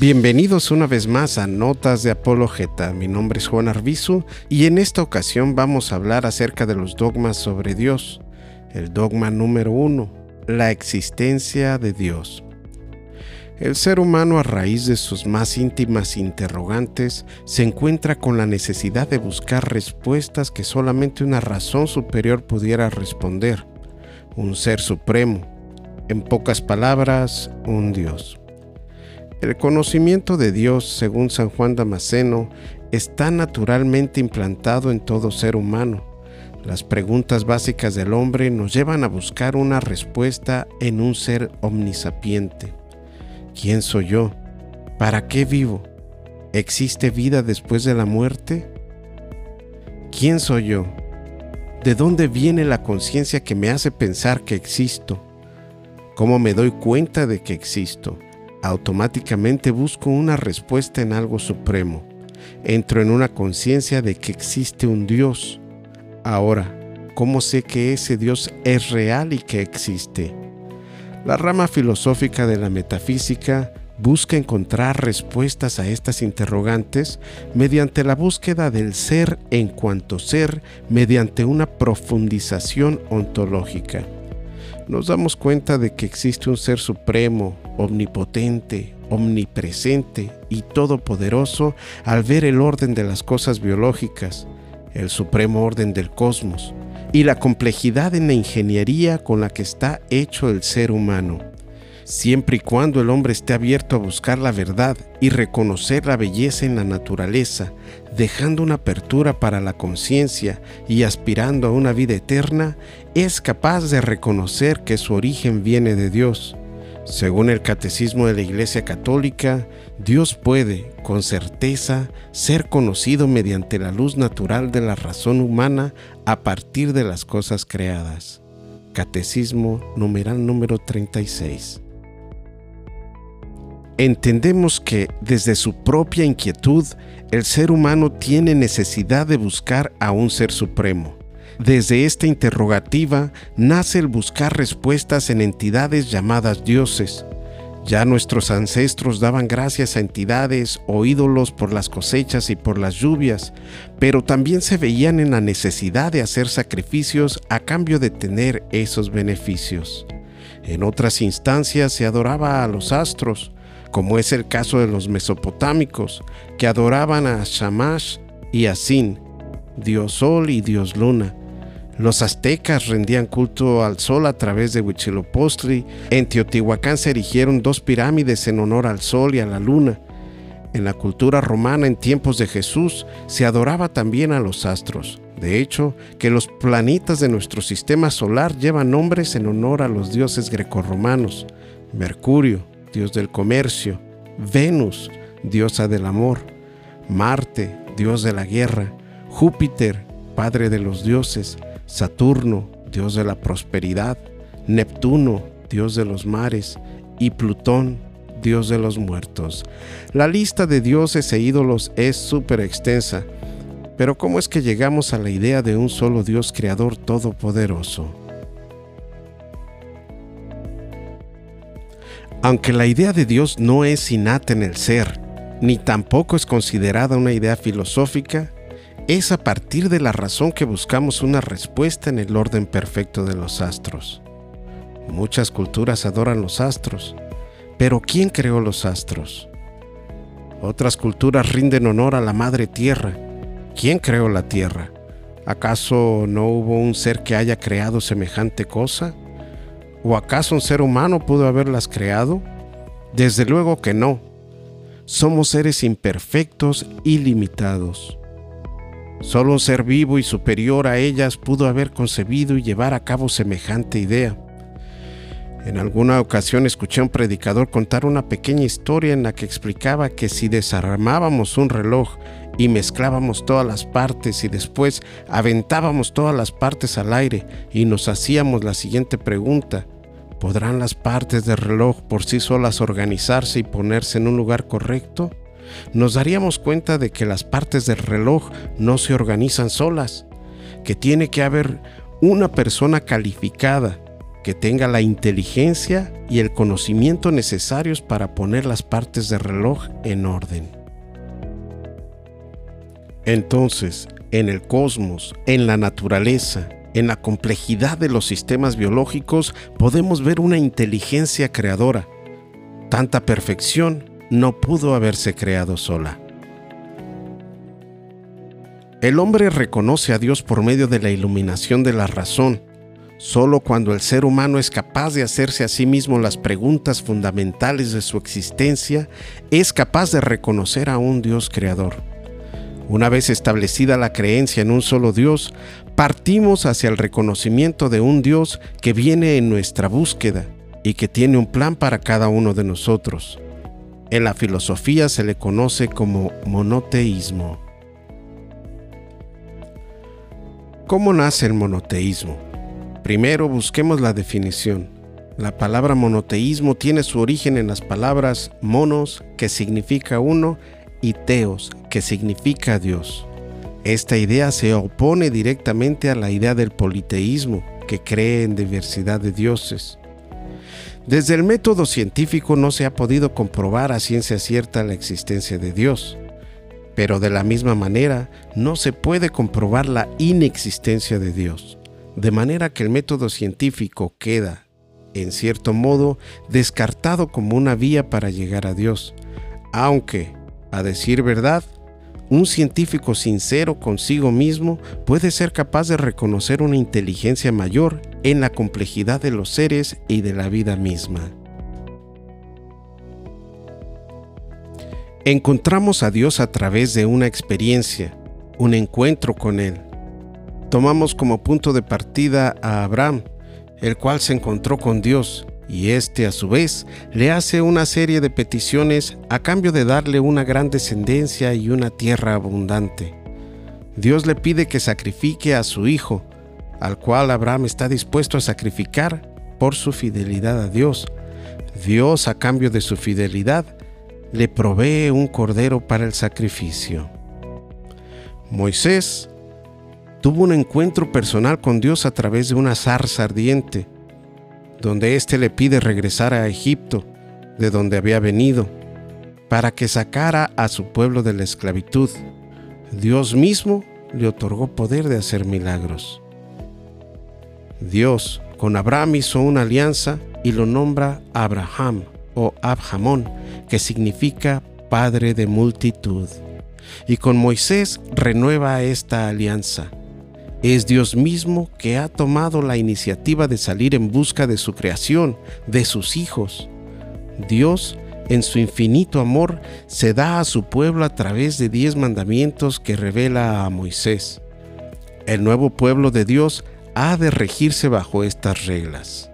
Bienvenidos una vez más a Notas de Apologeta. Mi nombre es Juan Arbizu y en esta ocasión vamos a hablar acerca de los dogmas sobre Dios. El dogma número uno, la existencia de Dios. El ser humano a raíz de sus más íntimas interrogantes se encuentra con la necesidad de buscar respuestas que solamente una razón superior pudiera responder, un ser supremo, en pocas palabras, un Dios. El conocimiento de Dios, según San Juan Damasceno, está naturalmente implantado en todo ser humano. Las preguntas básicas del hombre nos llevan a buscar una respuesta en un ser omnisapiente. ¿Quién soy yo? ¿Para qué vivo? ¿Existe vida después de la muerte? ¿Quién soy yo? ¿De dónde viene la conciencia que me hace pensar que existo? ¿Cómo me doy cuenta de que existo? Automáticamente busco una respuesta en algo supremo. Entro en una conciencia de que existe un Dios. Ahora, ¿cómo sé que ese Dios es real y que existe? La rama filosófica de la metafísica busca encontrar respuestas a estas interrogantes mediante la búsqueda del ser en cuanto ser mediante una profundización ontológica nos damos cuenta de que existe un ser supremo, omnipotente, omnipresente y todopoderoso al ver el orden de las cosas biológicas, el supremo orden del cosmos y la complejidad en la ingeniería con la que está hecho el ser humano siempre y cuando el hombre esté abierto a buscar la verdad y reconocer la belleza en la naturaleza, dejando una apertura para la conciencia y aspirando a una vida eterna, es capaz de reconocer que su origen viene de Dios. Según el Catecismo de la Iglesia Católica, Dios puede, con certeza, ser conocido mediante la luz natural de la razón humana a partir de las cosas creadas. Catecismo numeral número 36 entendemos que desde su propia inquietud el ser humano tiene necesidad de buscar a un ser supremo. Desde esta interrogativa nace el buscar respuestas en entidades llamadas dioses. Ya nuestros ancestros daban gracias a entidades o ídolos por las cosechas y por las lluvias, pero también se veían en la necesidad de hacer sacrificios a cambio de tener esos beneficios. En otras instancias se adoraba a los astros, como es el caso de los mesopotámicos, que adoraban a Shamash y a Sin, dios sol y dios luna. Los aztecas rendían culto al sol a través de Huitzilopochtli. En Teotihuacán se erigieron dos pirámides en honor al sol y a la luna. En la cultura romana en tiempos de Jesús se adoraba también a los astros. De hecho, que los planetas de nuestro sistema solar llevan nombres en honor a los dioses grecorromanos. Mercurio, dios del comercio, Venus, diosa del amor, Marte, dios de la guerra, Júpiter, padre de los dioses, Saturno, dios de la prosperidad, Neptuno, dios de los mares, y Plutón, dios de los muertos. La lista de dioses e ídolos es súper extensa, pero ¿cómo es que llegamos a la idea de un solo Dios creador todopoderoso? Aunque la idea de Dios no es innata en el ser, ni tampoco es considerada una idea filosófica, es a partir de la razón que buscamos una respuesta en el orden perfecto de los astros. Muchas culturas adoran los astros, pero ¿quién creó los astros? Otras culturas rinden honor a la Madre Tierra. ¿Quién creó la Tierra? ¿Acaso no hubo un ser que haya creado semejante cosa? ¿O acaso un ser humano pudo haberlas creado? Desde luego que no. Somos seres imperfectos y limitados. Solo un ser vivo y superior a ellas pudo haber concebido y llevar a cabo semejante idea. En alguna ocasión escuché a un predicador contar una pequeña historia en la que explicaba que si desarmábamos un reloj y mezclábamos todas las partes y después aventábamos todas las partes al aire y nos hacíamos la siguiente pregunta. ¿Podrán las partes del reloj por sí solas organizarse y ponerse en un lugar correcto? Nos daríamos cuenta de que las partes del reloj no se organizan solas, que tiene que haber una persona calificada que tenga la inteligencia y el conocimiento necesarios para poner las partes del reloj en orden. Entonces, en el cosmos, en la naturaleza, en la complejidad de los sistemas biológicos, podemos ver una inteligencia creadora. Tanta perfección no pudo haberse creado sola. El hombre reconoce a Dios por medio de la iluminación de la razón. Solo cuando el ser humano es capaz de hacerse a sí mismo las preguntas fundamentales de su existencia, es capaz de reconocer a un Dios creador. Una vez establecida la creencia en un solo Dios, partimos hacia el reconocimiento de un Dios que viene en nuestra búsqueda y que tiene un plan para cada uno de nosotros. En la filosofía se le conoce como monoteísmo. ¿Cómo nace el monoteísmo? Primero busquemos la definición. La palabra monoteísmo tiene su origen en las palabras monos, que significa uno, y teos, que significa Dios. Esta idea se opone directamente a la idea del politeísmo, que cree en diversidad de dioses. Desde el método científico no se ha podido comprobar a ciencia cierta la existencia de Dios. Pero de la misma manera, no se puede comprobar la inexistencia de Dios, de manera que el método científico queda, en cierto modo, descartado como una vía para llegar a Dios, aunque, a decir verdad, un científico sincero consigo mismo puede ser capaz de reconocer una inteligencia mayor en la complejidad de los seres y de la vida misma. Encontramos a Dios a través de una experiencia, un encuentro con Él. Tomamos como punto de partida a Abraham, el cual se encontró con Dios, y éste a su vez le hace una serie de peticiones a cambio de darle una gran descendencia y una tierra abundante. Dios le pide que sacrifique a su hijo, al cual Abraham está dispuesto a sacrificar por su fidelidad a Dios. Dios a cambio de su fidelidad le provee un cordero para el sacrificio. Moisés tuvo un encuentro personal con Dios a través de una zarza ardiente, donde éste le pide regresar a Egipto, de donde había venido, para que sacara a su pueblo de la esclavitud. Dios mismo le otorgó poder de hacer milagros. Dios con Abraham hizo una alianza y lo nombra Abraham o Abhamón, que significa Padre de multitud. Y con Moisés renueva esta alianza. Es Dios mismo que ha tomado la iniciativa de salir en busca de su creación, de sus hijos. Dios, en su infinito amor, se da a su pueblo a través de diez mandamientos que revela a Moisés. El nuevo pueblo de Dios ha de regirse bajo estas reglas.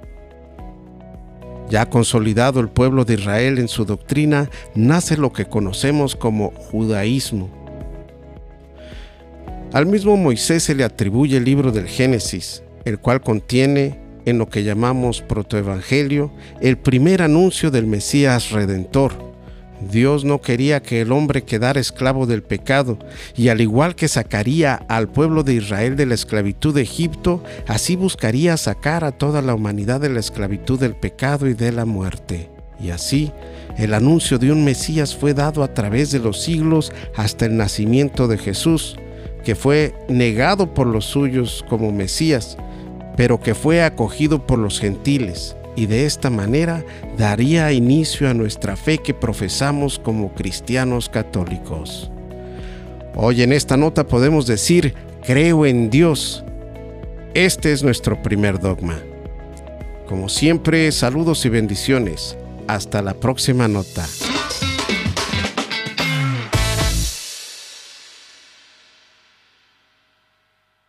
Ya consolidado el pueblo de Israel en su doctrina, nace lo que conocemos como judaísmo. Al mismo Moisés se le atribuye el libro del Génesis, el cual contiene, en lo que llamamos protoevangelio, el primer anuncio del Mesías Redentor Dios no quería que el hombre quedara esclavo del pecado, y al igual que sacaría al pueblo de Israel de la esclavitud de Egipto, así buscaría sacar a toda la humanidad de la esclavitud del pecado y de la muerte. Y así, el anuncio de un Mesías fue dado a través de los siglos hasta el nacimiento de Jesús, que fue negado por los suyos como Mesías, pero que fue acogido por los gentiles y de esta manera daría inicio a nuestra fe que profesamos como cristianos católicos. Hoy en esta nota podemos decir, creo en Dios. Este es nuestro primer dogma. Como siempre, saludos y bendiciones. Hasta la próxima nota.